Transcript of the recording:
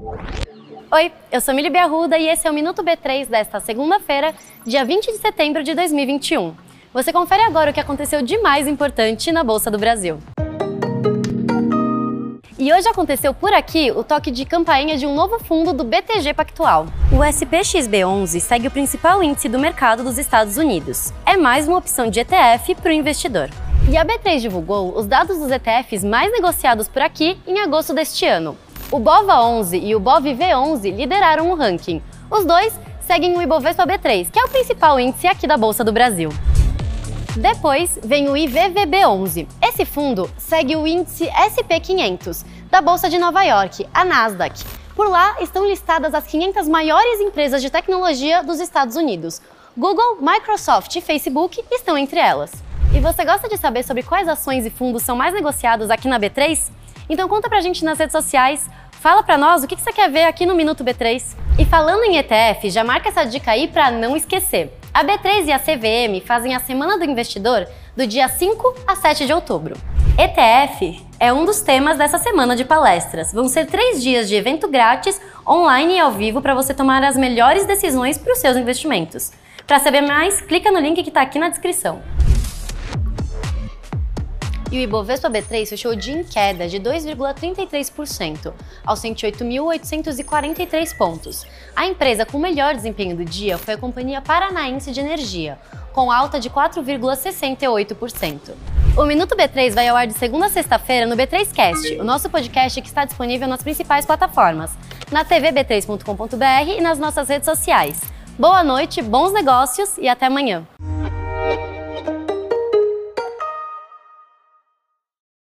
Oi, eu sou Mili Biarruda e esse é o Minuto B3 desta segunda-feira, dia 20 de setembro de 2021. Você confere agora o que aconteceu de mais importante na Bolsa do Brasil. E hoje aconteceu por aqui o toque de campainha de um novo fundo do BTG Pactual. O SPXB11 segue o principal índice do mercado dos Estados Unidos. É mais uma opção de ETF para o investidor. E a B3 divulgou os dados dos ETFs mais negociados por aqui em agosto deste ano. O BOVA11 e o BOVV11 lideraram o ranking. Os dois seguem o Ibovespa B3, que é o principal índice aqui da Bolsa do Brasil. Depois vem o IVVB11. Esse fundo segue o índice SP500 da Bolsa de Nova York, a Nasdaq. Por lá estão listadas as 500 maiores empresas de tecnologia dos Estados Unidos. Google, Microsoft e Facebook estão entre elas. E você gosta de saber sobre quais ações e fundos são mais negociados aqui na B3? Então conta pra gente nas redes sociais, fala pra nós o que você quer ver aqui no Minuto B3. E falando em ETF, já marca essa dica aí para não esquecer. A B3 e a CVM fazem a Semana do Investidor do dia 5 a 7 de outubro. ETF é um dos temas dessa semana de palestras. Vão ser três dias de evento grátis, online e ao vivo para você tomar as melhores decisões para os seus investimentos. Para saber mais, clica no link que está aqui na descrição. E o Ibovespa B3 fechou o dia em queda de 2,33%, aos 108.843 pontos. A empresa com melhor desempenho do dia foi a Companhia Paranaense de Energia, com alta de 4,68%. O Minuto B3 vai ao ar de segunda a sexta-feira no B3Cast, o nosso podcast que está disponível nas principais plataformas, na tvb3.com.br e nas nossas redes sociais. Boa noite, bons negócios e até amanhã!